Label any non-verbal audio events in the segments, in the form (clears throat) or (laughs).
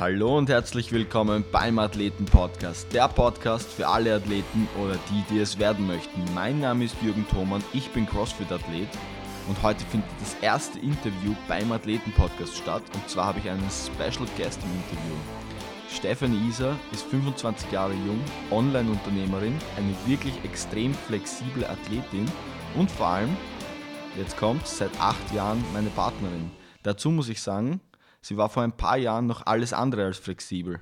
Hallo und herzlich willkommen beim Athleten Podcast, der Podcast für alle Athleten oder die, die es werden möchten. Mein Name ist Jürgen Thomann, ich bin CrossFit-Athlet und heute findet das erste Interview beim Athleten Podcast statt und zwar habe ich einen Special Guest im Interview. Stephanie Iser ist 25 Jahre jung, Online-Unternehmerin, eine wirklich extrem flexible Athletin und vor allem, jetzt kommt, seit acht Jahren meine Partnerin. Dazu muss ich sagen, Sie war vor ein paar Jahren noch alles andere als flexibel.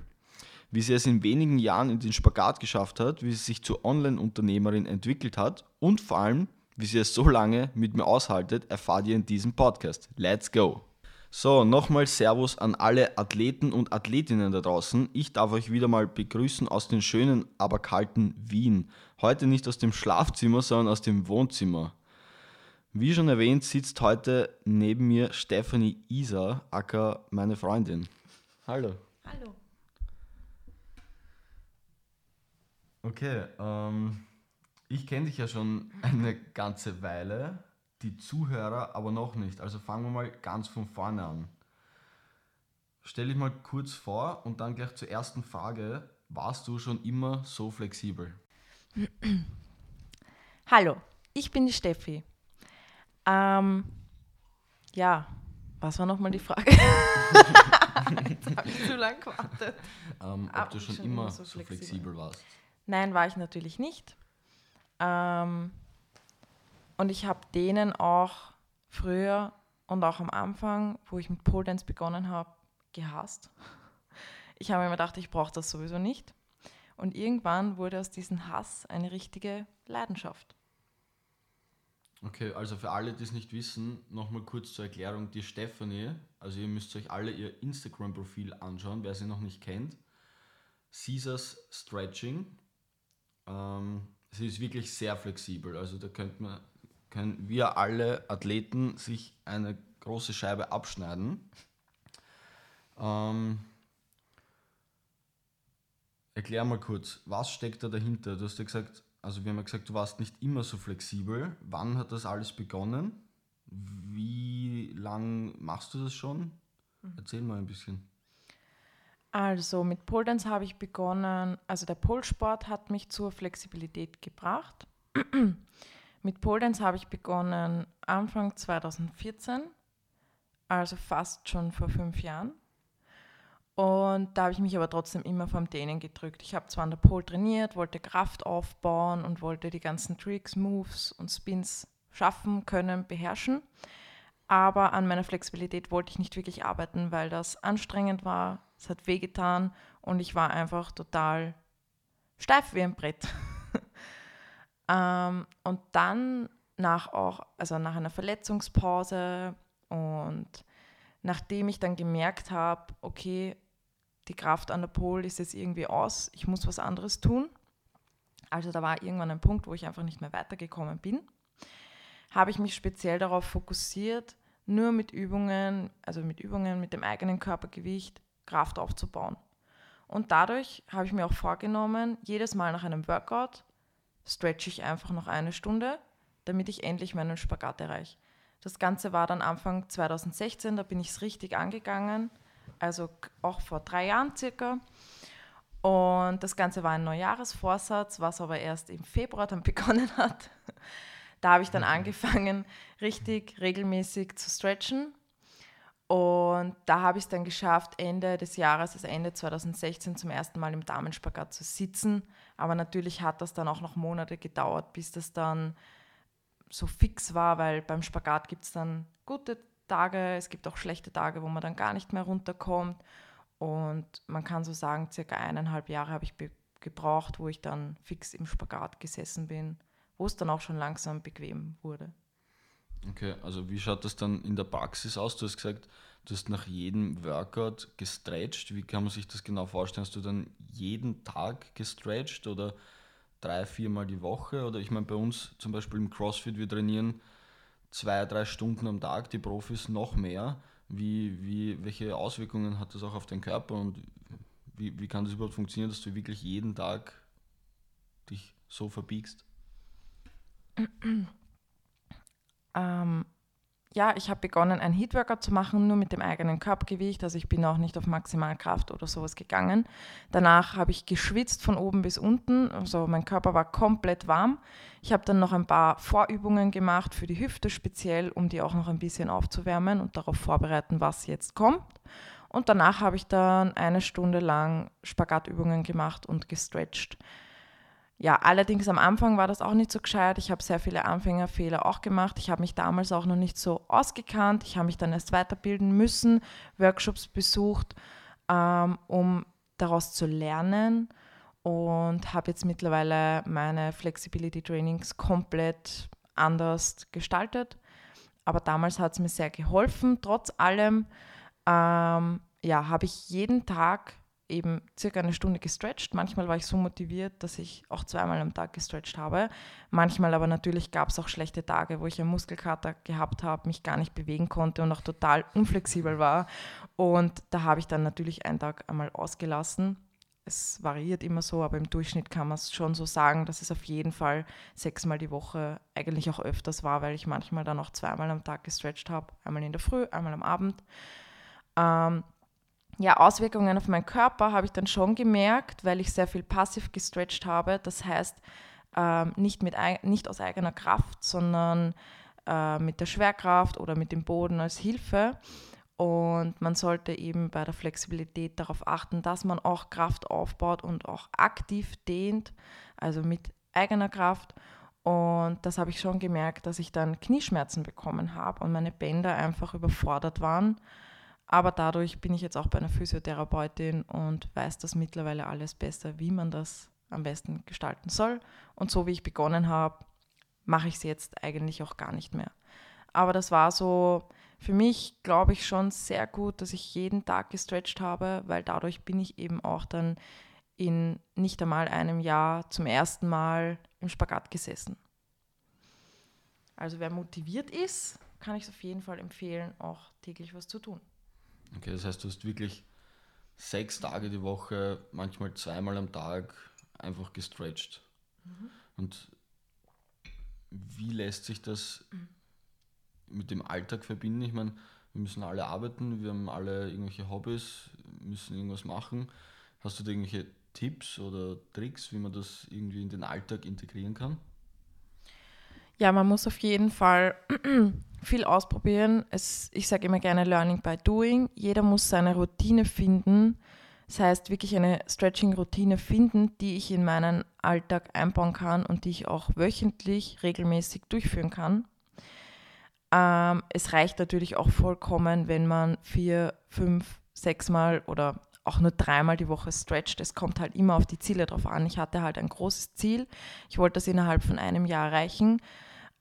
Wie sie es in wenigen Jahren in den Spagat geschafft hat, wie sie sich zur Online-Unternehmerin entwickelt hat und vor allem, wie sie es so lange mit mir aushaltet, erfahrt ihr in diesem Podcast. Let's go! So, nochmal Servus an alle Athleten und Athletinnen da draußen. Ich darf euch wieder mal begrüßen aus dem schönen, aber kalten Wien. Heute nicht aus dem Schlafzimmer, sondern aus dem Wohnzimmer. Wie schon erwähnt, sitzt heute neben mir Stephanie Isa, acker meine Freundin. Hallo. Hallo. Okay, ähm, ich kenne dich ja schon eine ganze Weile, die Zuhörer aber noch nicht. Also fangen wir mal ganz von vorne an. Stell dich mal kurz vor und dann gleich zur ersten Frage. Warst du schon immer so flexibel? Hallo, ich bin die Steffi. Ähm, ja, was war nochmal die Frage? Jetzt habe ich zu lange gewartet. Ähm, ob du schon, schon immer immer so so flexibel, flexibel. warst. Nein, war ich natürlich nicht. Ähm, und ich habe denen auch früher und auch am Anfang, wo ich mit Pole Dance begonnen habe, gehasst. Ich habe mir immer gedacht, ich brauche das sowieso nicht. Und irgendwann wurde aus diesem Hass eine richtige Leidenschaft. Okay, also für alle, die es nicht wissen, nochmal kurz zur Erklärung. Die Stephanie, also ihr müsst euch alle ihr Instagram-Profil anschauen, wer sie noch nicht kennt. Caesars Stretching. Ähm, sie ist wirklich sehr flexibel. Also da könnt man, können wir alle Athleten sich eine große Scheibe abschneiden. Ähm, erklär mal kurz, was steckt da dahinter? Du hast ja gesagt, also wir haben ja gesagt, du warst nicht immer so flexibel. Wann hat das alles begonnen? Wie lang machst du das schon? Erzähl mal ein bisschen. Also mit Pole Dance habe ich begonnen, also der Polsport hat mich zur Flexibilität gebracht. (clears throat) mit Pole Dance habe ich begonnen Anfang 2014, also fast schon vor fünf Jahren. Und da habe ich mich aber trotzdem immer vom Dehnen gedrückt. Ich habe zwar an der Pole trainiert, wollte Kraft aufbauen und wollte die ganzen Tricks, Moves und Spins schaffen können, beherrschen. Aber an meiner Flexibilität wollte ich nicht wirklich arbeiten, weil das anstrengend war, es hat wehgetan und ich war einfach total steif wie ein Brett. (laughs) ähm, und dann nach auch, also nach einer Verletzungspause und nachdem ich dann gemerkt habe, okay, die Kraft an der Pole ist jetzt irgendwie aus, ich muss was anderes tun. Also da war irgendwann ein Punkt, wo ich einfach nicht mehr weitergekommen bin habe ich mich speziell darauf fokussiert, nur mit Übungen, also mit Übungen mit dem eigenen Körpergewicht Kraft aufzubauen. Und dadurch habe ich mir auch vorgenommen, jedes Mal nach einem Workout stretche ich einfach noch eine Stunde, damit ich endlich meinen Spagat erreiche. Das Ganze war dann Anfang 2016, da bin ich es richtig angegangen, also auch vor drei Jahren circa. Und das Ganze war ein Neujahresvorsatz, was aber erst im Februar dann (laughs) begonnen hat. Da habe ich dann angefangen, richtig regelmäßig zu stretchen. Und da habe ich es dann geschafft, Ende des Jahres, also Ende 2016, zum ersten Mal im Damenspagat zu sitzen. Aber natürlich hat das dann auch noch Monate gedauert, bis das dann so fix war, weil beim Spagat gibt es dann gute Tage, es gibt auch schlechte Tage, wo man dann gar nicht mehr runterkommt. Und man kann so sagen, circa eineinhalb Jahre habe ich gebraucht, wo ich dann fix im Spagat gesessen bin, wo es dann auch schon langsam bequem wurde. Okay, also wie schaut das dann in der Praxis aus? Du hast gesagt, du hast nach jedem Workout gestretcht. Wie kann man sich das genau vorstellen? Hast du dann jeden Tag gestretcht oder drei, viermal die Woche? Oder ich meine, bei uns zum Beispiel im CrossFit, wir trainieren zwei, drei Stunden am Tag, die Profis noch mehr. Wie, wie, welche Auswirkungen hat das auch auf den Körper und wie, wie kann das überhaupt funktionieren, dass du wirklich jeden Tag dich so verbiegst? Ähm, ja, ich habe begonnen, ein Heatworkout zu machen, nur mit dem eigenen Körpergewicht. Also ich bin auch nicht auf Maximalkraft oder sowas gegangen. Danach habe ich geschwitzt von oben bis unten. Also mein Körper war komplett warm. Ich habe dann noch ein paar Vorübungen gemacht für die Hüfte speziell, um die auch noch ein bisschen aufzuwärmen und darauf vorbereiten, was jetzt kommt. Und danach habe ich dann eine Stunde lang Spagatübungen gemacht und gestretched. Ja, allerdings am Anfang war das auch nicht so gescheit. Ich habe sehr viele Anfängerfehler auch gemacht. Ich habe mich damals auch noch nicht so ausgekannt. Ich habe mich dann erst weiterbilden müssen, Workshops besucht, ähm, um daraus zu lernen und habe jetzt mittlerweile meine Flexibility Trainings komplett anders gestaltet. Aber damals hat es mir sehr geholfen. Trotz allem ähm, ja, habe ich jeden Tag eben circa eine Stunde gestretcht. Manchmal war ich so motiviert, dass ich auch zweimal am Tag gestretcht habe. Manchmal aber natürlich gab es auch schlechte Tage, wo ich einen Muskelkater gehabt habe, mich gar nicht bewegen konnte und auch total unflexibel war. Und da habe ich dann natürlich einen Tag einmal ausgelassen. Es variiert immer so, aber im Durchschnitt kann man es schon so sagen, dass es auf jeden Fall sechsmal die Woche eigentlich auch öfters war, weil ich manchmal dann auch zweimal am Tag gestretcht habe. Einmal in der Früh, einmal am Abend. Ähm, ja, Auswirkungen auf meinen Körper habe ich dann schon gemerkt, weil ich sehr viel passiv gestretcht habe. Das heißt, ähm, nicht, mit, nicht aus eigener Kraft, sondern äh, mit der Schwerkraft oder mit dem Boden als Hilfe. Und man sollte eben bei der Flexibilität darauf achten, dass man auch Kraft aufbaut und auch aktiv dehnt, also mit eigener Kraft. Und das habe ich schon gemerkt, dass ich dann Knieschmerzen bekommen habe und meine Bänder einfach überfordert waren. Aber dadurch bin ich jetzt auch bei einer Physiotherapeutin und weiß das mittlerweile alles besser, wie man das am besten gestalten soll. Und so wie ich begonnen habe, mache ich es jetzt eigentlich auch gar nicht mehr. Aber das war so für mich, glaube ich, schon sehr gut, dass ich jeden Tag gestretcht habe, weil dadurch bin ich eben auch dann in nicht einmal einem Jahr zum ersten Mal im Spagat gesessen. Also wer motiviert ist, kann ich es auf jeden Fall empfehlen, auch täglich was zu tun. Okay, das heißt, du hast wirklich sechs Tage die Woche, manchmal zweimal am Tag einfach gestretched. Mhm. Und wie lässt sich das mit dem Alltag verbinden? Ich meine, wir müssen alle arbeiten, wir haben alle irgendwelche Hobbys, müssen irgendwas machen. Hast du da irgendwelche Tipps oder Tricks, wie man das irgendwie in den Alltag integrieren kann? Ja, man muss auf jeden Fall viel ausprobieren. Es, ich sage immer gerne Learning by Doing. Jeder muss seine Routine finden. Das heißt, wirklich eine Stretching-Routine finden, die ich in meinen Alltag einbauen kann und die ich auch wöchentlich regelmäßig durchführen kann. Ähm, es reicht natürlich auch vollkommen, wenn man vier, fünf, sechs Mal oder auch nur dreimal die Woche stretcht. Es kommt halt immer auf die Ziele drauf an. Ich hatte halt ein großes Ziel. Ich wollte das innerhalb von einem Jahr erreichen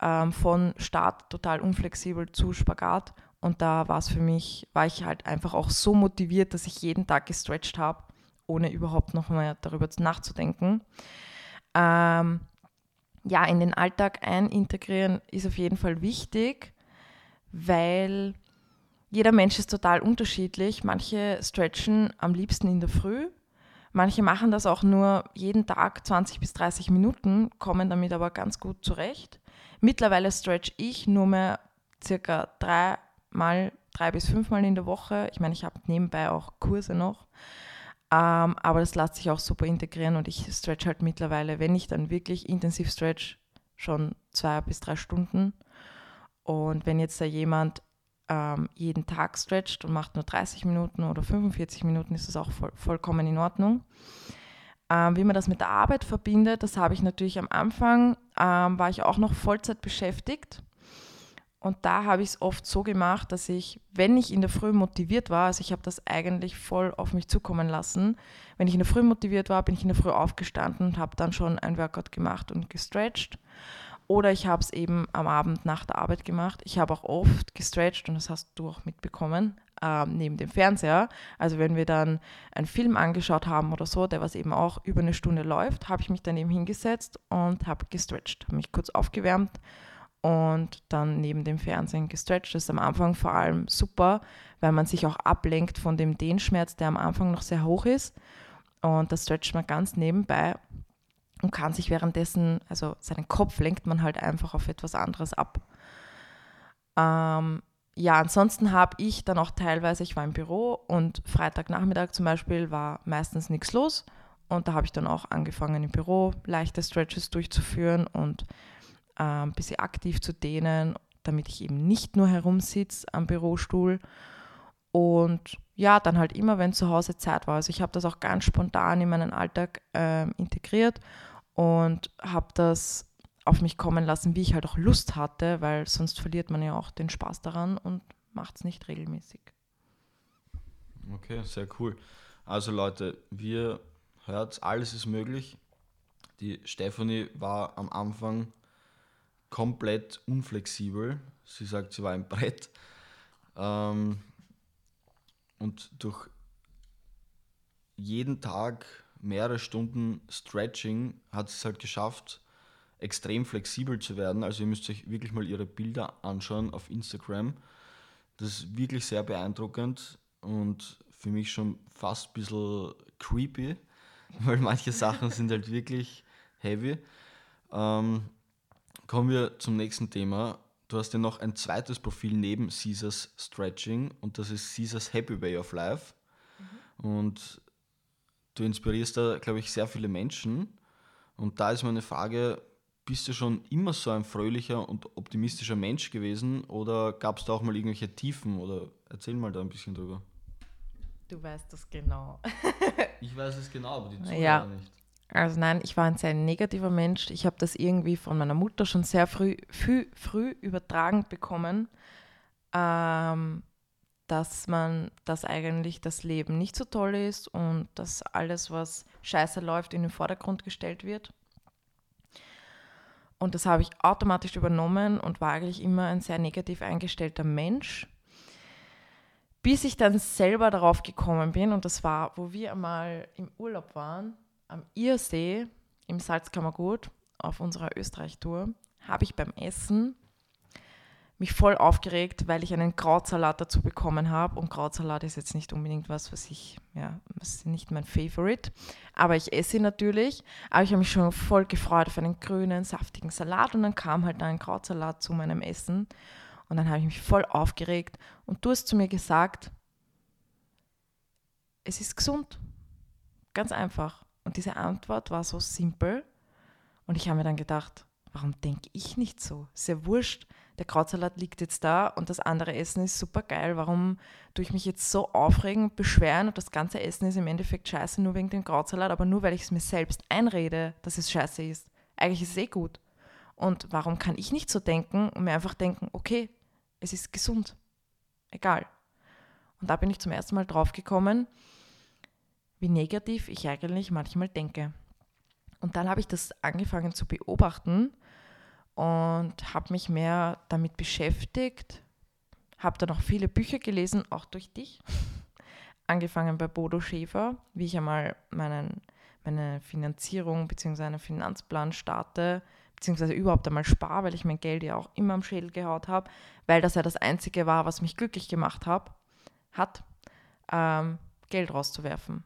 ähm, von Start total unflexibel zu Spagat. Und da war es für mich, war ich halt einfach auch so motiviert, dass ich jeden Tag gestretched habe, ohne überhaupt noch mal darüber nachzudenken. Ähm, ja, in den Alltag einintegrieren ist auf jeden Fall wichtig, weil jeder Mensch ist total unterschiedlich. Manche stretchen am liebsten in der Früh, manche machen das auch nur jeden Tag 20 bis 30 Minuten, kommen damit aber ganz gut zurecht. Mittlerweile stretch ich nur mehr circa dreimal, drei bis fünfmal in der Woche. Ich meine, ich habe nebenbei auch Kurse noch. Ähm, aber das lässt sich auch super integrieren und ich stretch halt mittlerweile, wenn ich dann wirklich intensiv stretch, schon zwei bis drei Stunden. Und wenn jetzt da jemand ähm, jeden Tag stretcht und macht nur 30 Minuten oder 45 Minuten, ist das auch voll, vollkommen in Ordnung. Ähm, wie man das mit der Arbeit verbindet, das habe ich natürlich am Anfang, ähm, war ich auch noch Vollzeit beschäftigt. Und da habe ich es oft so gemacht, dass ich, wenn ich in der Früh motiviert war, also ich habe das eigentlich voll auf mich zukommen lassen, wenn ich in der Früh motiviert war, bin ich in der Früh aufgestanden und habe dann schon ein Workout gemacht und gestretched. Oder ich habe es eben am Abend nach der Arbeit gemacht. Ich habe auch oft gestretched und das hast du auch mitbekommen ähm, neben dem Fernseher. Also wenn wir dann einen Film angeschaut haben oder so, der was eben auch über eine Stunde läuft, habe ich mich dann eben hingesetzt und habe gestretched, habe mich kurz aufgewärmt und dann neben dem Fernsehen gestretched. Das ist am Anfang vor allem super, weil man sich auch ablenkt von dem Dehnschmerz, der am Anfang noch sehr hoch ist. Und das stretcht man ganz nebenbei und kann sich währenddessen, also seinen Kopf lenkt man halt einfach auf etwas anderes ab. Ähm, ja, ansonsten habe ich dann auch teilweise, ich war im Büro und Freitagnachmittag zum Beispiel war meistens nichts los. Und da habe ich dann auch angefangen im Büro leichte Stretches durchzuführen und äh, ein bisschen aktiv zu dehnen, damit ich eben nicht nur herumsitze am Bürostuhl. Und ja, dann halt immer, wenn zu Hause Zeit war. Also ich habe das auch ganz spontan in meinen Alltag äh, integriert und habe das auf mich kommen lassen, wie ich halt auch Lust hatte, weil sonst verliert man ja auch den Spaß daran und macht es nicht regelmäßig. Okay, sehr cool. Also Leute, wir hört, alles ist möglich. Die Stephanie war am Anfang komplett unflexibel. Sie sagt, sie war ein Brett. Ähm, und durch jeden Tag mehrere Stunden Stretching hat sie es halt geschafft, extrem flexibel zu werden. Also ihr müsst euch wirklich mal ihre Bilder anschauen auf Instagram. Das ist wirklich sehr beeindruckend und für mich schon fast ein bisschen creepy, (laughs) weil manche Sachen sind halt wirklich heavy. Ähm, kommen wir zum nächsten Thema. Du hast ja noch ein zweites Profil neben Caesars Stretching und das ist Caesars Happy Way of Life. Mhm. Und du inspirierst da, glaube ich, sehr viele Menschen. Und da ist meine Frage, bist du schon immer so ein fröhlicher und optimistischer Mensch gewesen oder gab es da auch mal irgendwelche Tiefen oder erzähl mal da ein bisschen drüber. Du weißt das genau. (laughs) ich weiß es genau, aber die Zuhörer ja. nicht. Also nein, ich war ein sehr negativer Mensch. Ich habe das irgendwie von meiner Mutter schon sehr früh, früh, früh übertragen bekommen, ähm, dass man, dass eigentlich das Leben nicht so toll ist und dass alles, was scheiße läuft, in den Vordergrund gestellt wird. Und das habe ich automatisch übernommen und war eigentlich immer ein sehr negativ eingestellter Mensch. Bis ich dann selber darauf gekommen bin, und das war, wo wir einmal im Urlaub waren, am Irsee im Salzkammergut auf unserer Österreich-Tour, habe ich beim Essen mich voll aufgeregt, weil ich einen Krautsalat dazu bekommen habe. Und Krautsalat ist jetzt nicht unbedingt was, was ich, ja, das ist nicht mein Favorite. Aber ich esse ihn natürlich. Aber ich habe mich schon voll gefreut auf einen grünen, saftigen Salat. Und dann kam halt ein Krautsalat zu meinem Essen. Und dann habe ich mich voll aufgeregt. Und du hast zu mir gesagt, es ist gesund. Ganz einfach. Und diese Antwort war so simpel. Und ich habe mir dann gedacht, warum denke ich nicht so? Ja wurscht der Krautsalat liegt jetzt da und das andere Essen ist super geil. Warum tue ich mich jetzt so aufregen beschweren und das ganze Essen ist im Endeffekt scheiße nur wegen dem Krautsalat, aber nur weil ich es mir selbst einrede, dass es scheiße ist. Eigentlich ist es eh gut. Und warum kann ich nicht so denken und mir einfach denken, okay, es ist gesund. Egal. Und da bin ich zum ersten Mal drauf gekommen, wie negativ ich eigentlich manchmal denke. Und dann habe ich das angefangen zu beobachten und habe mich mehr damit beschäftigt. Habe dann auch viele Bücher gelesen, auch durch dich. (laughs) Angefangen bei Bodo Schäfer, wie ich einmal meinen, meine Finanzierung bzw. einen Finanzplan starte, beziehungsweise überhaupt einmal spare, weil ich mein Geld ja auch immer am Schädel gehaut habe, weil das ja das Einzige war, was mich glücklich gemacht hab, hat, ähm, Geld rauszuwerfen.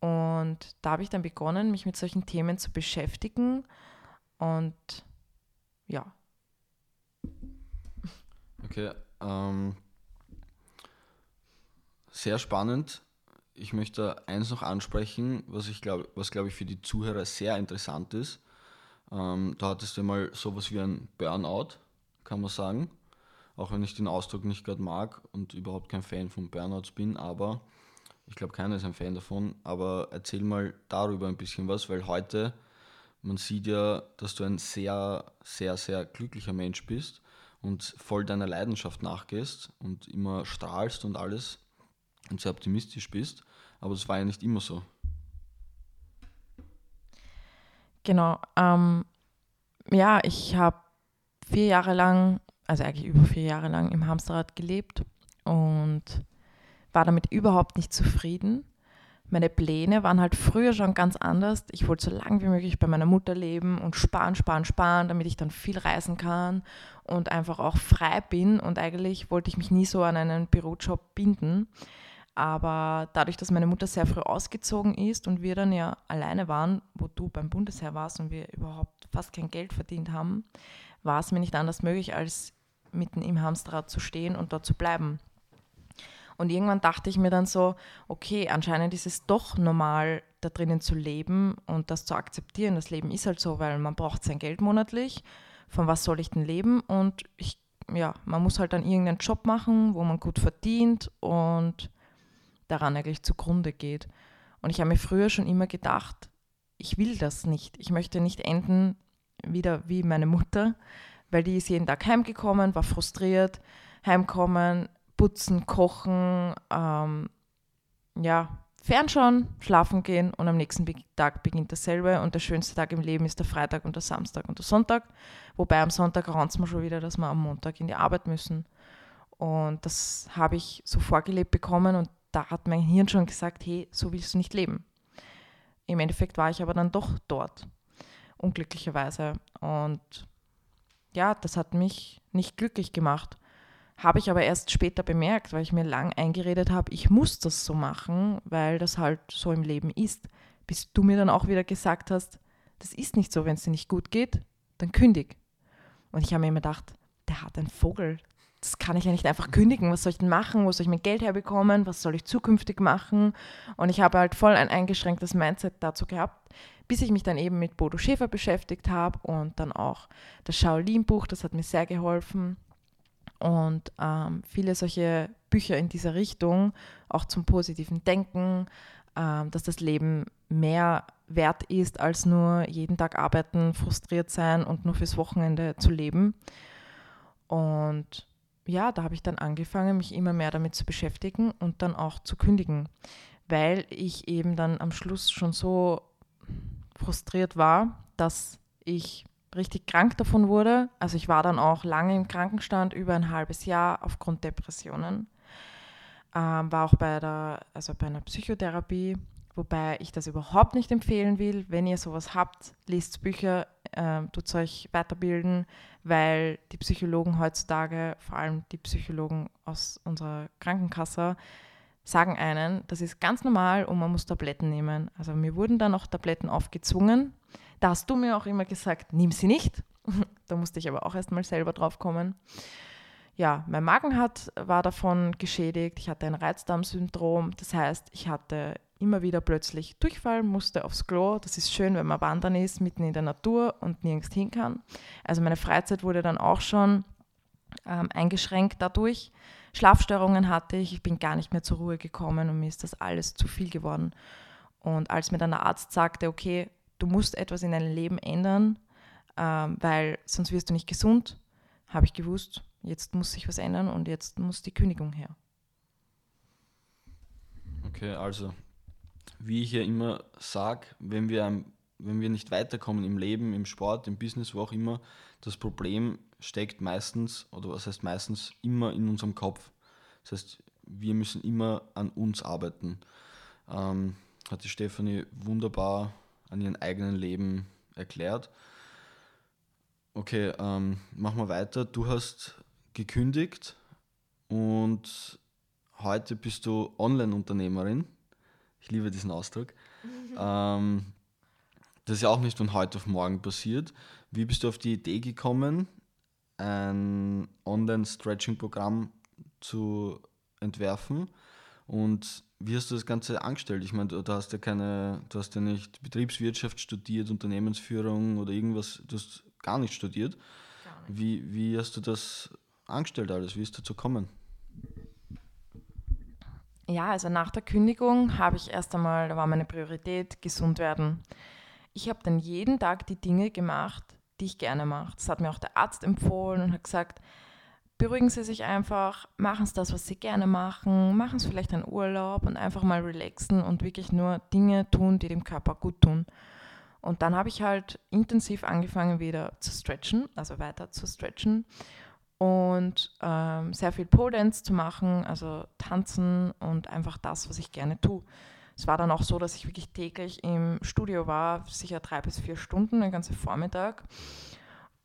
Und da habe ich dann begonnen, mich mit solchen Themen zu beschäftigen und ja. Okay, ähm, sehr spannend. Ich möchte eins noch ansprechen, was ich glaube, was glaube ich für die Zuhörer sehr interessant ist. Ähm, da hattest du mal sowas wie ein Burnout, kann man sagen. Auch wenn ich den Ausdruck nicht gerade mag und überhaupt kein Fan von Burnouts bin, aber ich glaube, keiner ist ein Fan davon. Aber erzähl mal darüber ein bisschen was, weil heute man sieht ja, dass du ein sehr, sehr, sehr glücklicher Mensch bist und voll deiner Leidenschaft nachgehst und immer strahlst und alles und sehr optimistisch bist. Aber das war ja nicht immer so. Genau. Ähm, ja, ich habe vier Jahre lang, also eigentlich über vier Jahre lang im Hamsterrad gelebt und war damit überhaupt nicht zufrieden meine Pläne waren halt früher schon ganz anders. Ich wollte so lange wie möglich bei meiner Mutter leben und sparen, sparen, sparen, damit ich dann viel reisen kann und einfach auch frei bin. Und eigentlich wollte ich mich nie so an einen Bürojob binden. Aber dadurch, dass meine Mutter sehr früh ausgezogen ist und wir dann ja alleine waren, wo du beim Bundesheer warst und wir überhaupt fast kein Geld verdient haben, war es mir nicht anders möglich, als mitten im Hamsterrad zu stehen und dort zu bleiben. Und irgendwann dachte ich mir dann so, okay, anscheinend ist es doch normal, da drinnen zu leben und das zu akzeptieren. Das Leben ist halt so, weil man braucht sein Geld monatlich. Von was soll ich denn leben? Und ich, ja, man muss halt dann irgendeinen Job machen, wo man gut verdient und daran eigentlich zugrunde geht. Und ich habe mir früher schon immer gedacht, ich will das nicht. Ich möchte nicht enden wieder wie meine Mutter, weil die ist jeden Tag heimgekommen, war frustriert, heimkommen, putzen, kochen, ähm, ja, fernschauen, schlafen gehen und am nächsten Tag beginnt dasselbe und der schönste Tag im Leben ist der Freitag und der Samstag und der Sonntag, wobei am Sonntag raunt man schon wieder, dass wir am Montag in die Arbeit müssen. Und das habe ich so vorgelebt bekommen und da hat mein Hirn schon gesagt, hey, so willst du nicht leben. Im Endeffekt war ich aber dann doch dort, unglücklicherweise. Und ja, das hat mich nicht glücklich gemacht. Habe ich aber erst später bemerkt, weil ich mir lang eingeredet habe, ich muss das so machen, weil das halt so im Leben ist. Bis du mir dann auch wieder gesagt hast, das ist nicht so, wenn es dir nicht gut geht, dann kündig. Und ich habe mir immer gedacht, der hat einen Vogel, das kann ich ja nicht einfach kündigen. Was soll ich denn machen? Wo soll ich mein Geld herbekommen? Was soll ich zukünftig machen? Und ich habe halt voll ein eingeschränktes Mindset dazu gehabt, bis ich mich dann eben mit Bodo Schäfer beschäftigt habe und dann auch das Shaolin-Buch, das hat mir sehr geholfen. Und ähm, viele solche Bücher in dieser Richtung, auch zum positiven Denken, ähm, dass das Leben mehr wert ist, als nur jeden Tag arbeiten, frustriert sein und nur fürs Wochenende zu leben. Und ja, da habe ich dann angefangen, mich immer mehr damit zu beschäftigen und dann auch zu kündigen, weil ich eben dann am Schluss schon so frustriert war, dass ich richtig krank davon wurde. Also ich war dann auch lange im Krankenstand, über ein halbes Jahr aufgrund Depressionen. Ähm, war auch bei, der, also bei einer Psychotherapie, wobei ich das überhaupt nicht empfehlen will. Wenn ihr sowas habt, lest Bücher, äh, tut euch weiterbilden, weil die Psychologen heutzutage, vor allem die Psychologen aus unserer Krankenkasse, sagen einen, das ist ganz normal und man muss Tabletten nehmen. Also mir wurden dann auch Tabletten aufgezwungen. Da hast du mir auch immer gesagt, nimm sie nicht. (laughs) da musste ich aber auch erstmal selber drauf kommen. Ja, mein Magen hat, war davon geschädigt. Ich hatte ein Reizdarmsyndrom. Das heißt, ich hatte immer wieder plötzlich Durchfall, musste aufs Klo. Das ist schön, wenn man wandern ist, mitten in der Natur und nirgends hin kann. Also meine Freizeit wurde dann auch schon ähm, eingeschränkt dadurch. Schlafstörungen hatte ich, ich bin gar nicht mehr zur Ruhe gekommen und mir ist das alles zu viel geworden. Und als mir dann der Arzt sagte, okay, du musst etwas in deinem Leben ändern, ähm, weil sonst wirst du nicht gesund, habe ich gewusst, jetzt muss sich was ändern und jetzt muss die Kündigung her. Okay, also wie ich ja immer sage, wenn wir, wenn wir nicht weiterkommen im Leben, im Sport, im Business, wo auch immer, das Problem steckt meistens, oder was heißt meistens, immer in unserem Kopf. Das heißt, wir müssen immer an uns arbeiten. Ähm, hat die Stefanie wunderbar an ihrem eigenen Leben erklärt. Okay, ähm, machen wir weiter. Du hast gekündigt und heute bist du Online-Unternehmerin. Ich liebe diesen Ausdruck. (laughs) ähm, das ist ja auch nicht von heute auf morgen passiert. Wie bist du auf die Idee gekommen, ein Online-Stretching-Programm zu entwerfen? Und wie hast du das Ganze angestellt? Ich meine, du, hast ja keine, du hast ja nicht Betriebswirtschaft studiert, Unternehmensführung oder irgendwas, du hast gar nicht studiert. Gar nicht. Wie, wie hast du das angestellt alles? Wie ist dazu gekommen? Ja, also nach der Kündigung habe ich erst einmal, da war meine Priorität, gesund werden. Ich habe dann jeden Tag die Dinge gemacht, die ich gerne mache. Das hat mir auch der Arzt empfohlen und hat gesagt, beruhigen Sie sich einfach, machen Sie das, was Sie gerne machen, machen Sie vielleicht einen Urlaub und einfach mal relaxen und wirklich nur Dinge tun, die dem Körper gut tun. Und dann habe ich halt intensiv angefangen wieder zu stretchen, also weiter zu stretchen und ähm, sehr viel Pole Dance zu machen, also tanzen und einfach das, was ich gerne tue. Es war dann auch so, dass ich wirklich täglich im Studio war, sicher drei bis vier Stunden, den ganzen Vormittag.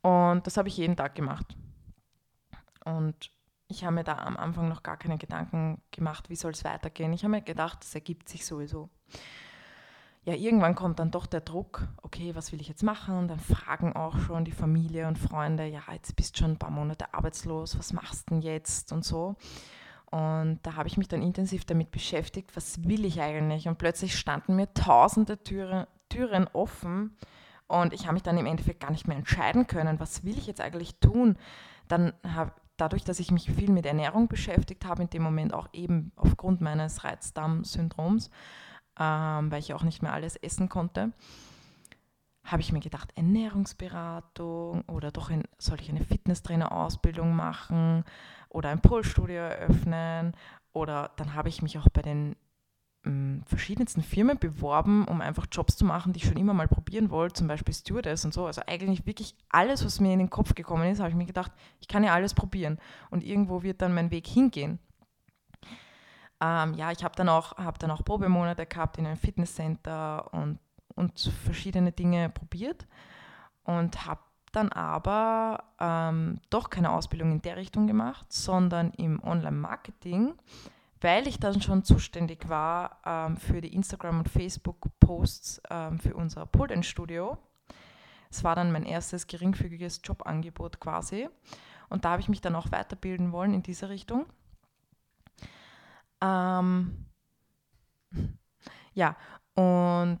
Und das habe ich jeden Tag gemacht. Und ich habe mir da am Anfang noch gar keine Gedanken gemacht, wie soll es weitergehen. Ich habe mir gedacht, das ergibt sich sowieso. ja, irgendwann kommt dann doch der Druck, okay, was will ich jetzt machen? Und dann fragen auch schon die Familie und Freunde, ja, jetzt bist du schon ein paar Monate arbeitslos, was machst du denn jetzt und so. Und da habe ich mich dann intensiv damit beschäftigt, was will ich eigentlich? Und plötzlich standen mir tausende Türen, Türen offen und ich habe mich dann im Endeffekt gar nicht mehr entscheiden können, was will ich jetzt eigentlich tun. Dann habe dadurch, dass ich mich viel mit Ernährung beschäftigt habe, in dem Moment auch eben aufgrund meines Reizdarm-Syndroms, ähm, weil ich auch nicht mehr alles essen konnte, habe ich mir gedacht, Ernährungsberatung oder doch in, soll ich eine Fitnesstrainer-Ausbildung machen oder ein Polstudio eröffnen? Oder dann habe ich mich auch bei den verschiedensten Firmen beworben, um einfach Jobs zu machen, die ich schon immer mal probieren wollte, zum Beispiel Stewardess und so. Also eigentlich wirklich alles, was mir in den Kopf gekommen ist, habe ich mir gedacht, ich kann ja alles probieren und irgendwo wird dann mein Weg hingehen. Ähm, ja, ich habe dann, auch, hab dann auch Probemonate gehabt in einem Fitnesscenter und, und verschiedene Dinge probiert und habe dann aber ähm, doch keine Ausbildung in der Richtung gemacht, sondern im Online-Marketing weil ich dann schon zuständig war ähm, für die Instagram- und Facebook-Posts ähm, für unser Pole Studio. Es war dann mein erstes geringfügiges Jobangebot quasi. Und da habe ich mich dann auch weiterbilden wollen in diese Richtung. Ähm, ja, und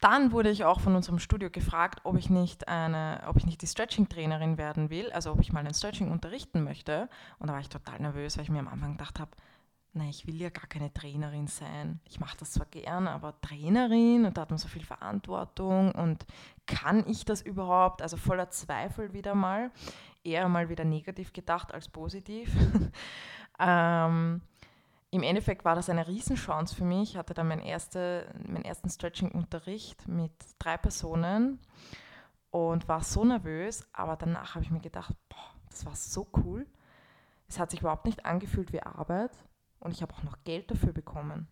dann wurde ich auch von unserem Studio gefragt, ob ich nicht eine, ob ich nicht die Stretching-Trainerin werden will, also ob ich mal ein Stretching unterrichten möchte. Und da war ich total nervös, weil ich mir am Anfang gedacht habe, nein, ich will ja gar keine Trainerin sein. Ich mache das zwar gern, aber Trainerin und da hat man so viel Verantwortung und kann ich das überhaupt? Also voller Zweifel wieder mal, eher mal wieder negativ gedacht als positiv. (laughs) ähm, Im Endeffekt war das eine Riesenchance für mich. Ich hatte dann mein erste, meinen ersten Stretching-Unterricht mit drei Personen und war so nervös, aber danach habe ich mir gedacht, boah, das war so cool. Es hat sich überhaupt nicht angefühlt wie Arbeit und ich habe auch noch Geld dafür bekommen.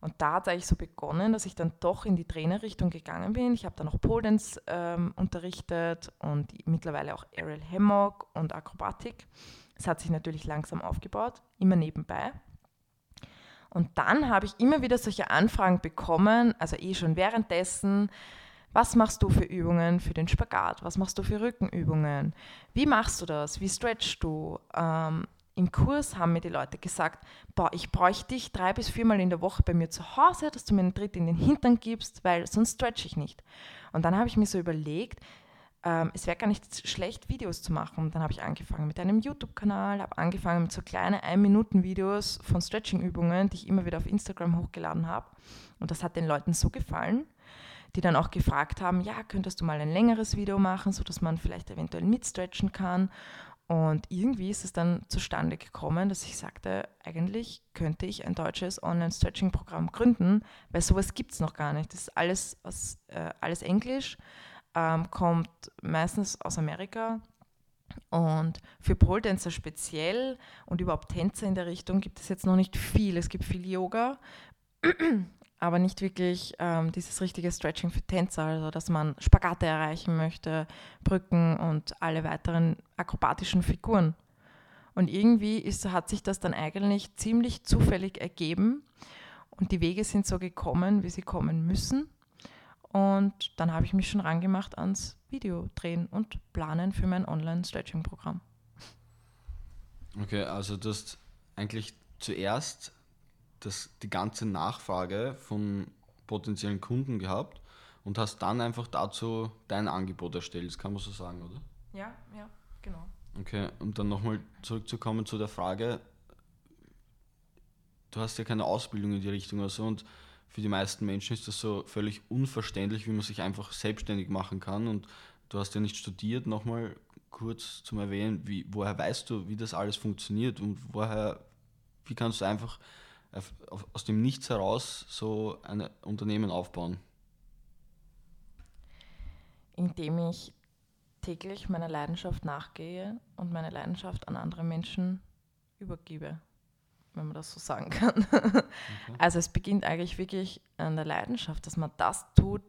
Und da hat eigentlich so begonnen, dass ich dann doch in die Trainerrichtung gegangen bin. Ich habe dann auch Pole Dance ähm, unterrichtet und mittlerweile auch Aerial Hammock und Akrobatik. Es hat sich natürlich langsam aufgebaut, immer nebenbei. Und dann habe ich immer wieder solche Anfragen bekommen, also eh schon währenddessen. Was machst du für Übungen für den Spagat? Was machst du für Rückenübungen? Wie machst du das? Wie stretchst du? Ähm, im Kurs haben mir die Leute gesagt, boah, ich bräuchte dich drei bis viermal in der Woche bei mir zu Hause, dass du mir einen Tritt in den Hintern gibst, weil sonst stretch ich nicht. Und dann habe ich mir so überlegt, ähm, es wäre gar nicht schlecht, Videos zu machen. Und dann habe ich angefangen mit einem YouTube-Kanal, habe angefangen mit so kleinen 1-Minuten-Videos von Stretching-Übungen, die ich immer wieder auf Instagram hochgeladen habe. Und das hat den Leuten so gefallen, die dann auch gefragt haben, ja, könntest du mal ein längeres Video machen, sodass man vielleicht eventuell mitstretchen kann. Und irgendwie ist es dann zustande gekommen, dass ich sagte, eigentlich könnte ich ein deutsches Online-Stretching-Programm gründen, weil sowas gibt es noch gar nicht. Das ist alles, aus, äh, alles Englisch, ähm, kommt meistens aus Amerika. Und für Pole Dancer speziell und überhaupt Tänzer in der Richtung gibt es jetzt noch nicht viel. Es gibt viel Yoga, aber nicht wirklich ähm, dieses richtige Stretching für Tänzer, also dass man Spagate erreichen möchte, Brücken und alle weiteren akrobatischen Figuren. Und irgendwie ist, hat sich das dann eigentlich ziemlich zufällig ergeben und die Wege sind so gekommen, wie sie kommen müssen. Und dann habe ich mich schon rangemacht ans Video drehen und planen für mein Online-Stretching-Programm. Okay, also du hast eigentlich zuerst das, die ganze Nachfrage von potenziellen Kunden gehabt und hast dann einfach dazu dein Angebot erstellt, das kann man so sagen, oder? Ja, ja, genau. Okay, und dann nochmal zurückzukommen zu der Frage, du hast ja keine Ausbildung in die Richtung oder so und für die meisten Menschen ist das so völlig unverständlich, wie man sich einfach selbstständig machen kann und du hast ja nicht studiert, nochmal kurz zum Erwähnen, wie, woher weißt du, wie das alles funktioniert und woher, wie kannst du einfach aus dem Nichts heraus so ein Unternehmen aufbauen? Indem ich täglich meiner Leidenschaft nachgehe und meine Leidenschaft an andere Menschen übergebe, wenn man das so sagen kann. Okay. Also es beginnt eigentlich wirklich an der Leidenschaft, dass man das tut,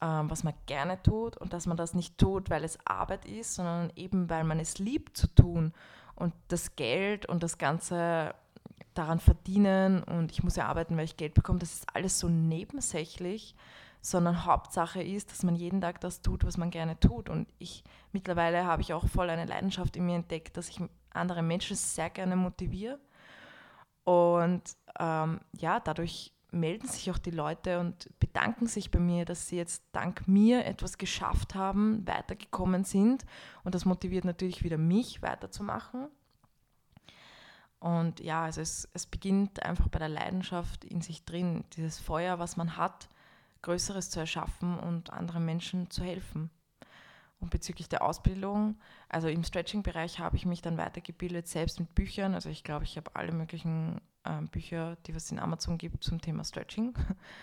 ähm, was man gerne tut und dass man das nicht tut, weil es Arbeit ist, sondern eben weil man es liebt zu tun und das Geld und das ganze daran verdienen und ich muss ja arbeiten, weil ich Geld bekomme. Das ist alles so nebensächlich, sondern Hauptsache ist, dass man jeden Tag das tut, was man gerne tut. Und ich mittlerweile habe ich auch voll eine Leidenschaft in mir entdeckt, dass ich andere Menschen sehr gerne motiviere. Und ähm, ja, dadurch melden sich auch die Leute und bedanken sich bei mir, dass sie jetzt dank mir etwas geschafft haben, weitergekommen sind. Und das motiviert natürlich wieder mich weiterzumachen. Und ja, also es, es beginnt einfach bei der Leidenschaft in sich drin, dieses Feuer, was man hat, Größeres zu erschaffen und anderen Menschen zu helfen. Und bezüglich der Ausbildung, also im Stretching-Bereich habe ich mich dann weitergebildet, selbst mit Büchern. Also ich glaube, ich habe alle möglichen äh, Bücher, die es in Amazon gibt zum Thema Stretching.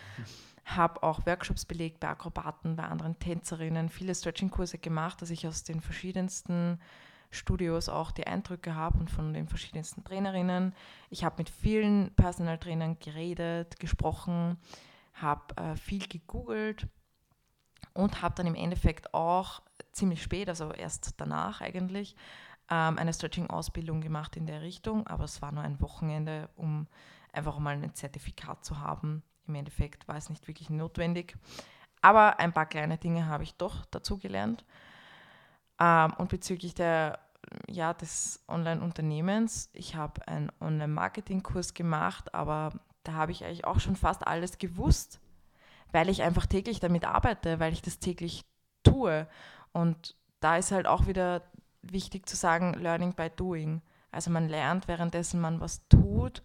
(laughs) habe auch Workshops belegt bei Akrobaten, bei anderen Tänzerinnen, viele Stretching-Kurse gemacht, dass ich aus den verschiedensten Studios auch die Eindrücke habe und von den verschiedensten Trainerinnen. Ich habe mit vielen Personal Trainern geredet, gesprochen, habe äh, viel gegoogelt und habe dann im Endeffekt auch ziemlich spät, also erst danach eigentlich, ähm, eine Stretching-Ausbildung gemacht in der Richtung, aber es war nur ein Wochenende, um einfach mal ein Zertifikat zu haben. Im Endeffekt war es nicht wirklich notwendig, aber ein paar kleine Dinge habe ich doch dazu gelernt. Ähm, und bezüglich der, ja, des Online-Unternehmens, ich habe einen Online-Marketing-Kurs gemacht, aber da habe ich eigentlich auch schon fast alles gewusst, weil ich einfach täglich damit arbeite, weil ich das täglich tue. Und da ist halt auch wieder wichtig zu sagen, Learning by Doing. Also man lernt, währenddessen man was tut.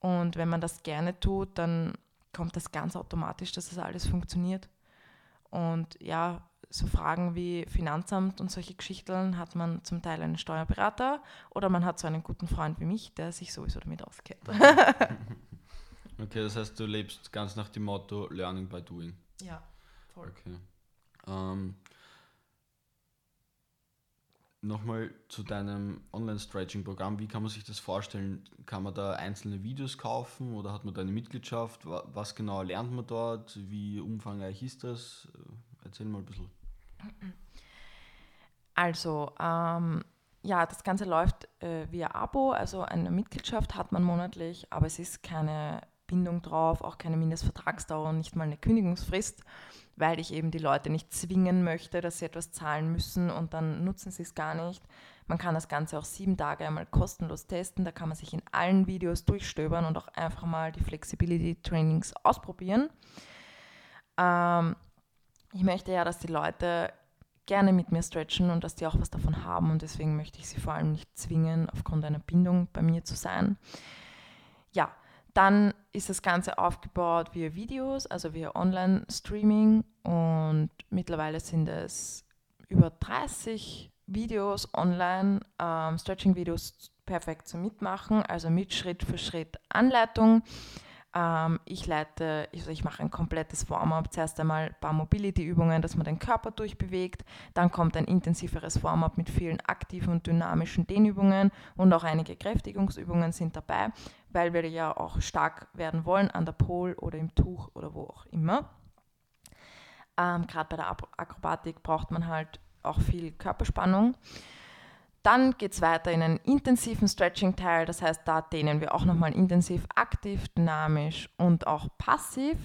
Und wenn man das gerne tut, dann kommt das ganz automatisch, dass das alles funktioniert. Und ja, so Fragen wie Finanzamt und solche Geschichten hat man zum Teil einen Steuerberater oder man hat so einen guten Freund wie mich, der sich sowieso damit auskennt. (laughs) okay, das heißt, du lebst ganz nach dem Motto Learning by Doing. Ja, voll. Okay. Ähm, Nochmal zu deinem Online-Stretching-Programm. Wie kann man sich das vorstellen? Kann man da einzelne Videos kaufen oder hat man da eine Mitgliedschaft? Was genau lernt man dort? Wie umfangreich ist das? Erzähl mal ein bisschen. Also, ähm, ja, das Ganze läuft äh, via Abo, also eine Mitgliedschaft hat man monatlich, aber es ist keine Bindung drauf, auch keine Mindestvertragsdauer und nicht mal eine Kündigungsfrist weil ich eben die Leute nicht zwingen möchte, dass sie etwas zahlen müssen und dann nutzen sie es gar nicht. Man kann das Ganze auch sieben Tage einmal kostenlos testen. Da kann man sich in allen Videos durchstöbern und auch einfach mal die Flexibility Trainings ausprobieren. Ähm, ich möchte ja, dass die Leute gerne mit mir stretchen und dass die auch was davon haben und deswegen möchte ich sie vor allem nicht zwingen, aufgrund einer Bindung bei mir zu sein. Ja, dann ist das Ganze aufgebaut via Videos, also via Online-Streaming und mittlerweile sind es über 30 Videos online, ähm, Stretching-Videos perfekt zum Mitmachen, also mit Schritt für Schritt Anleitung. Ähm, ich leite, also ich mache ein komplettes Warm-up. Zuerst einmal ein paar Mobility-Übungen, dass man den Körper durchbewegt. Dann kommt ein intensiveres Warm-up mit vielen aktiven und dynamischen Dehnübungen und auch einige Kräftigungsübungen sind dabei, weil wir ja auch stark werden wollen an der Pole oder im Tuch oder wo auch immer. Ähm, Gerade bei der Akrobatik braucht man halt auch viel Körperspannung. Dann geht es weiter in einen intensiven Stretching-Teil, das heißt, da dehnen wir auch nochmal intensiv aktiv, dynamisch und auch passiv,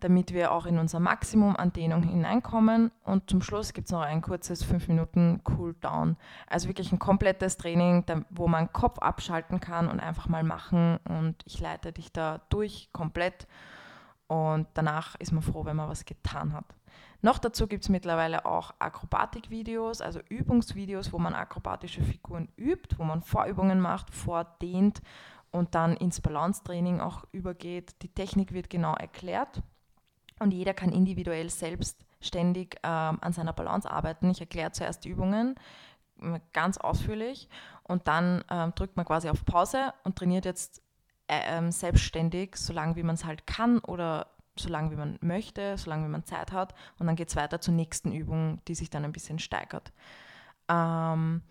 damit wir auch in unser Maximum an Dehnung hineinkommen. Und zum Schluss gibt es noch ein kurzes 5 Minuten Cool-Down. Also wirklich ein komplettes Training, wo man Kopf abschalten kann und einfach mal machen. Und ich leite dich da durch komplett. Und danach ist man froh, wenn man was getan hat. Noch dazu gibt es mittlerweile auch Akrobatikvideos, also Übungsvideos, wo man akrobatische Figuren übt, wo man Vorübungen macht, vordehnt und dann ins Balancetraining auch übergeht. Die Technik wird genau erklärt und jeder kann individuell selbstständig ähm, an seiner Balance arbeiten. Ich erkläre zuerst die Übungen ganz ausführlich und dann ähm, drückt man quasi auf Pause und trainiert jetzt ähm, selbstständig, solange wie man es halt kann oder so lange wie man möchte, so lange wie man Zeit hat. Und dann geht es weiter zur nächsten Übung, die sich dann ein bisschen steigert. Ähm,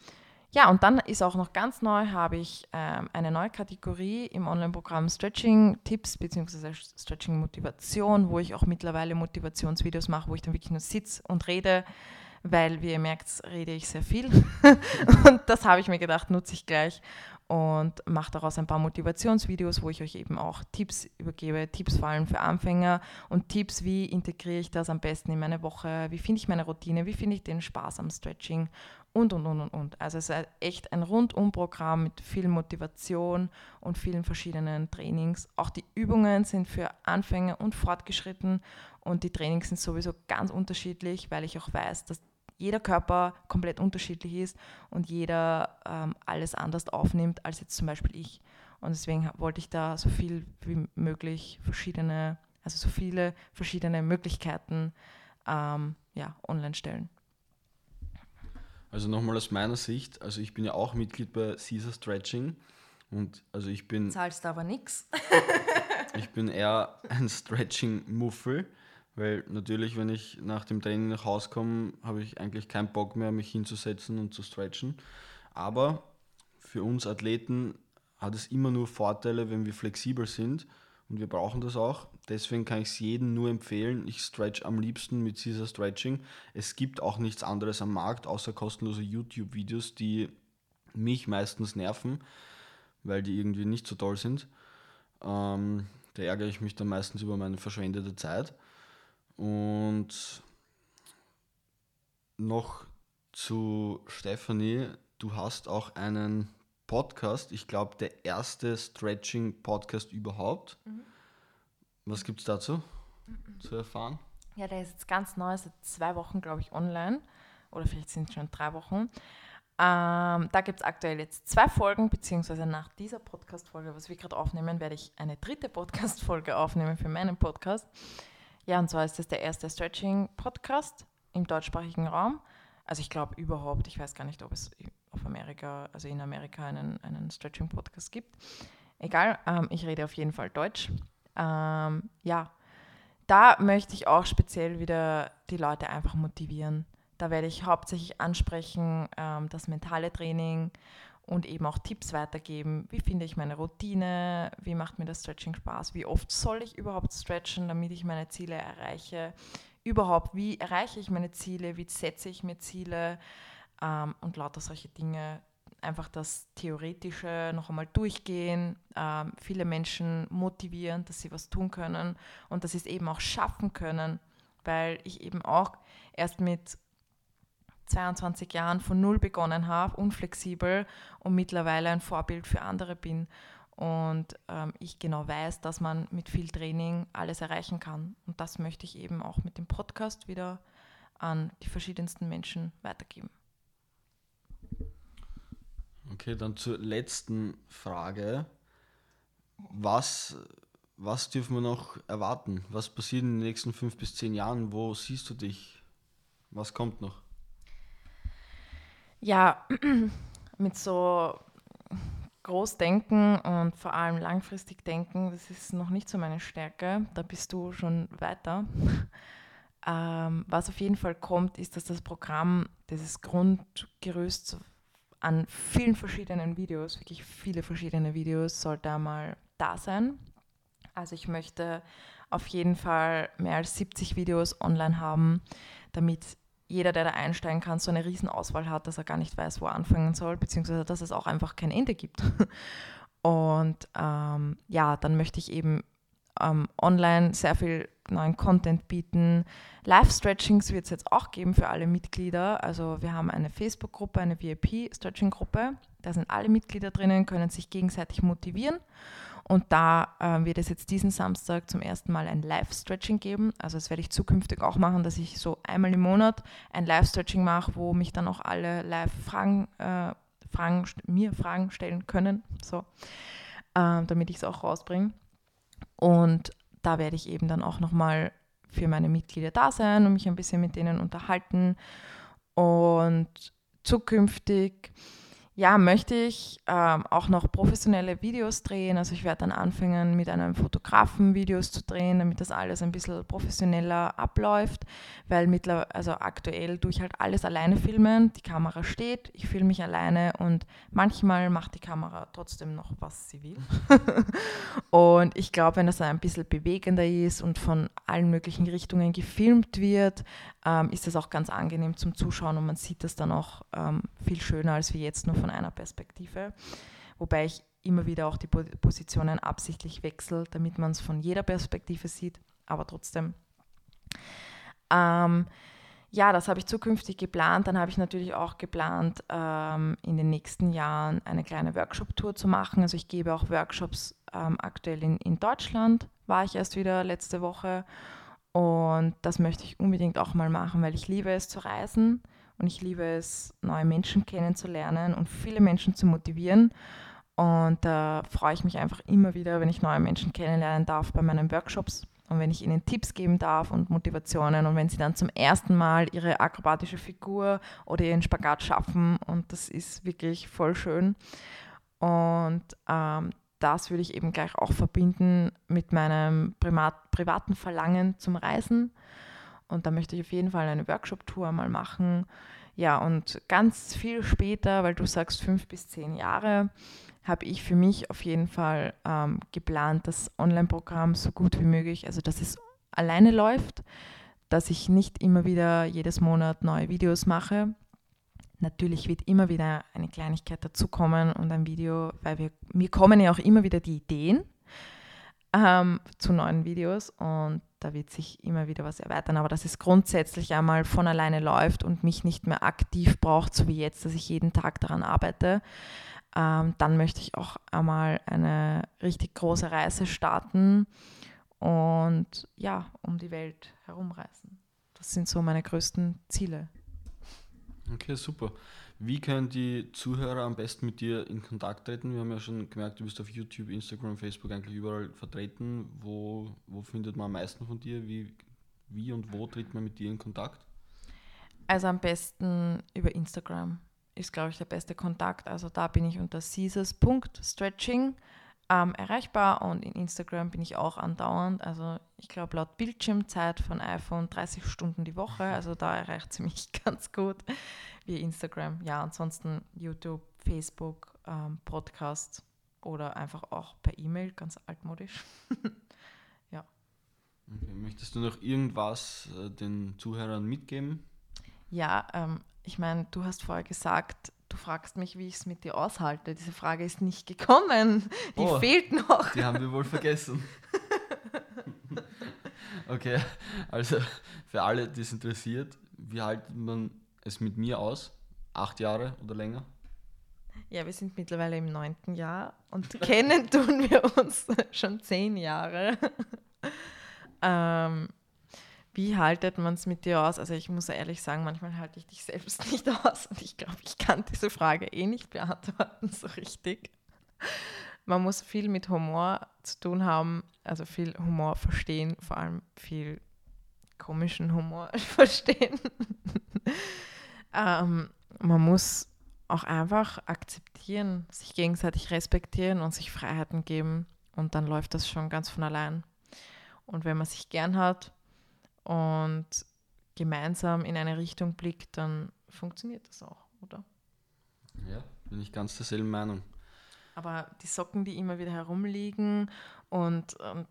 ja, und dann ist auch noch ganz neu, habe ich ähm, eine neue Kategorie im Online-Programm Stretching Tipps bzw. Stretching Motivation, wo ich auch mittlerweile Motivationsvideos mache, wo ich dann wirklich nur sitze und rede, weil, wie ihr merkt, rede ich sehr viel. (laughs) und das habe ich mir gedacht, nutze ich gleich und mache daraus ein paar Motivationsvideos, wo ich euch eben auch Tipps übergebe, Tipps vor allem für Anfänger und Tipps, wie integriere ich das am besten in meine Woche, wie finde ich meine Routine, wie finde ich den Spaß am Stretching und, und, und, und, und. Also es ist echt ein Rundumprogramm mit viel Motivation und vielen verschiedenen Trainings. Auch die Übungen sind für Anfänger und fortgeschritten und die Trainings sind sowieso ganz unterschiedlich, weil ich auch weiß, dass jeder Körper komplett unterschiedlich ist und jeder ähm, alles anders aufnimmt als jetzt zum Beispiel ich. Und deswegen wollte ich da so viel wie möglich verschiedene, also so viele verschiedene Möglichkeiten ähm, ja, online stellen. Also nochmal aus meiner Sicht, also ich bin ja auch Mitglied bei Caesar Stretching und also ich bin. Zahlst aber nichts. (laughs) ich bin eher ein Stretching-Muffel, weil natürlich, wenn ich nach dem Training nach Hause komme, habe ich eigentlich keinen Bock mehr, mich hinzusetzen und zu stretchen. Aber für uns Athleten hat es immer nur Vorteile, wenn wir flexibel sind und wir brauchen das auch. Deswegen kann ich es jedem nur empfehlen. Ich stretch am liebsten mit Caesar Stretching. Es gibt auch nichts anderes am Markt, außer kostenlose YouTube-Videos, die mich meistens nerven, weil die irgendwie nicht so toll sind. Ähm, da ärgere ich mich dann meistens über meine verschwendete Zeit. Und noch zu Stephanie, du hast auch einen Podcast, ich glaube der erste Stretching-Podcast überhaupt. Mhm. Was gibt es dazu mhm. zu erfahren? Ja, der ist jetzt ganz neu, seit zwei Wochen, glaube ich, online. Oder vielleicht sind es schon drei Wochen. Ähm, da gibt es aktuell jetzt zwei Folgen, beziehungsweise nach dieser Podcast-Folge, was wir gerade aufnehmen, werde ich eine dritte Podcast-Folge aufnehmen für meinen Podcast. Ja, und zwar ist das der erste Stretching-Podcast im deutschsprachigen Raum. Also ich glaube überhaupt, ich weiß gar nicht, ob es auf Amerika, also in Amerika einen, einen Stretching-Podcast gibt. Egal, ähm, ich rede auf jeden Fall Deutsch. Ähm, ja, da möchte ich auch speziell wieder die Leute einfach motivieren. Da werde ich hauptsächlich ansprechen, ähm, das mentale Training und eben auch Tipps weitergeben. Wie finde ich meine Routine? Wie macht mir das Stretching Spaß? Wie oft soll ich überhaupt stretchen, damit ich meine Ziele erreiche? Überhaupt, wie erreiche ich meine Ziele? Wie setze ich mir Ziele? ähm, und lauter solche Dinge. Einfach das Theoretische noch einmal durchgehen, ähm, viele Menschen motivieren, dass sie was tun können und dass sie es eben auch schaffen können, weil ich eben auch erst mit 22 Jahren von null begonnen habe, unflexibel und mittlerweile ein Vorbild für andere bin. Und ähm, ich genau weiß, dass man mit viel Training alles erreichen kann. Und das möchte ich eben auch mit dem Podcast wieder an die verschiedensten Menschen weitergeben. Okay, dann zur letzten Frage. Was, was dürfen wir noch erwarten? Was passiert in den nächsten fünf bis zehn Jahren? Wo siehst du dich? Was kommt noch? Ja, (clears throat) mit so Großdenken und vor allem langfristig denken, das ist noch nicht so meine Stärke. Da bist du schon weiter. (laughs) Ähm, was auf jeden Fall kommt, ist, dass das Programm, dieses Grundgerüst an vielen verschiedenen Videos, wirklich viele verschiedene Videos, soll da mal da sein. Also ich möchte auf jeden Fall mehr als 70 Videos online haben, damit jeder, der da einsteigen kann, so eine Riesenauswahl hat, dass er gar nicht weiß, wo er anfangen soll, beziehungsweise dass es auch einfach kein Ende gibt. (laughs) Und ähm, ja, dann möchte ich eben ähm, online sehr viel neuen Content bieten. Live-Stretchings wird es jetzt auch geben für alle Mitglieder. Also wir haben eine Facebook-Gruppe, eine VIP-Stretching-Gruppe. Da sind alle Mitglieder drinnen, können sich gegenseitig motivieren. Und da äh, wird es jetzt diesen Samstag zum ersten Mal ein Live-Stretching geben. Also das werde ich zukünftig auch machen, dass ich so einmal im Monat ein Live-Stretching mache, wo mich dann auch alle live Fragen, äh, Fragen mir Fragen stellen können, so, äh, damit ich es auch rausbringe. Und da werde ich eben dann auch nochmal für meine Mitglieder da sein und mich ein bisschen mit denen unterhalten. Und zukünftig ja, möchte ich ähm, auch noch professionelle Videos drehen. Also ich werde dann anfangen, mit einem Fotografen Videos zu drehen, damit das alles ein bisschen professioneller abläuft, weil mittlerweile, also aktuell tue ich halt alles alleine filmen. Die Kamera steht, ich filme mich alleine und manchmal macht die Kamera trotzdem noch, was sie will. (laughs) und ich glaube, wenn das ein bisschen bewegender ist und von allen möglichen Richtungen gefilmt wird, ähm, ist das auch ganz angenehm zum Zuschauen und man sieht das dann auch ähm, viel schöner als wie jetzt nur von einer Perspektive. wobei ich immer wieder auch die Positionen absichtlich wechsle, damit man es von jeder Perspektive sieht, aber trotzdem. Ähm, ja, das habe ich zukünftig geplant. Dann habe ich natürlich auch geplant, ähm, in den nächsten Jahren eine kleine Workshop-Tour zu machen. Also ich gebe auch Workshops ähm, aktuell in, in Deutschland, war ich erst wieder letzte Woche. Und das möchte ich unbedingt auch mal machen, weil ich liebe es zu reisen und ich liebe es, neue Menschen kennenzulernen und viele Menschen zu motivieren. Und da freue ich mich einfach immer wieder, wenn ich neue Menschen kennenlernen darf bei meinen Workshops und wenn ich ihnen Tipps geben darf und Motivationen und wenn sie dann zum ersten Mal ihre akrobatische Figur oder ihren Spagat schaffen und das ist wirklich voll schön. Und ähm, das würde ich eben gleich auch verbinden mit meinem Primat, privaten Verlangen zum Reisen. Und da möchte ich auf jeden Fall eine Workshop-Tour mal machen. Ja, und ganz viel später, weil du sagst fünf bis zehn Jahre, habe ich für mich auf jeden Fall ähm, geplant, das Online-Programm so gut wie möglich, also dass es alleine läuft, dass ich nicht immer wieder jedes Monat neue Videos mache. Natürlich wird immer wieder eine Kleinigkeit dazukommen und ein Video, weil wir, mir kommen ja auch immer wieder die Ideen ähm, zu neuen Videos und da wird sich immer wieder was erweitern, aber dass es grundsätzlich einmal von alleine läuft und mich nicht mehr aktiv braucht, so wie jetzt, dass ich jeden Tag daran arbeite ähm, dann möchte ich auch einmal eine richtig große Reise starten und ja, um die Welt herumreisen. Das sind so meine größten Ziele. Okay, super. Wie können die Zuhörer am besten mit dir in Kontakt treten? Wir haben ja schon gemerkt, du bist auf YouTube, Instagram, Facebook eigentlich überall vertreten. Wo, wo findet man am meisten von dir? Wie, wie und wo tritt man mit dir in Kontakt? Also am besten über Instagram ist, glaube ich, der beste Kontakt. Also da bin ich unter caesars.stretching ähm, erreichbar und in Instagram bin ich auch andauernd. Also ich glaube laut Bildschirmzeit von iPhone 30 Stunden die Woche. Also da erreicht sie mich (laughs) ganz gut wie Instagram. Ja, ansonsten YouTube, Facebook, ähm, Podcast oder einfach auch per E-Mail, ganz altmodisch. (laughs) ja. Okay. Möchtest du noch irgendwas äh, den Zuhörern mitgeben? Ja, ähm, ich meine, du hast vorher gesagt, du fragst mich, wie ich es mit dir aushalte. Diese Frage ist nicht gekommen. Die oh, fehlt noch. Die haben wir wohl vergessen. (laughs) okay, also für alle, die es interessiert, wie haltet man es mit mir aus? Acht Jahre oder länger? Ja, wir sind mittlerweile im neunten Jahr und (laughs) kennen tun wir uns schon zehn Jahre. (laughs) ähm, wie haltet man es mit dir aus? Also ich muss ehrlich sagen, manchmal halte ich dich selbst (laughs) nicht aus und ich glaube, ich kann diese Frage eh nicht beantworten (laughs) so richtig. Man muss viel mit Humor zu tun haben, also viel Humor verstehen, vor allem viel komischen Humor (laughs) verstehen. ähm, man muss auch einfach akzeptieren, sich gegenseitig respektieren und sich Freiheiten geben und dann läuft das schon ganz von allein. Und wenn man sich gern hat, und gemeinsam in eine Richtung blickt, dann funktioniert das auch, oder? Ja, bin ich ganz derselben Meinung. Aber die Socken, die immer wieder herumliegen und, und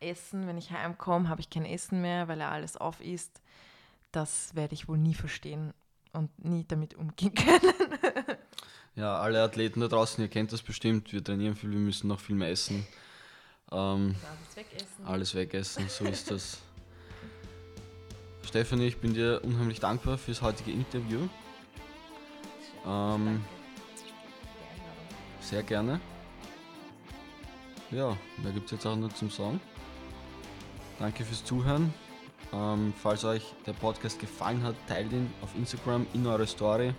Essen, wenn ich heimkomme, habe ich kein Essen mehr, weil er alles auf ist, das werde ich wohl nie verstehen und nie damit umgehen (laughs) können. ja, alle Athleten da draußen, ihr kennt das bestimmt, wir trainieren viel, wir müssen noch viel mehr essen. Ähm, alles wegessen. Alles wegessen, so ist das. (laughs) Stefanie, ich bin dir unheimlich dankbar fürs heutige Interview. Ähm, sehr gerne. Ja, mehr gibt es jetzt auch nur zum Song. Danke fürs Zuhören. Ähm, falls euch der Podcast gefallen hat, teilt ihn auf Instagram in eure Story.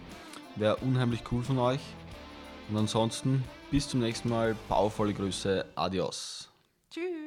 Wäre unheimlich cool von euch. Und ansonsten bis zum nächsten Mal. Powervolle Grüße. Adios. Tschüss.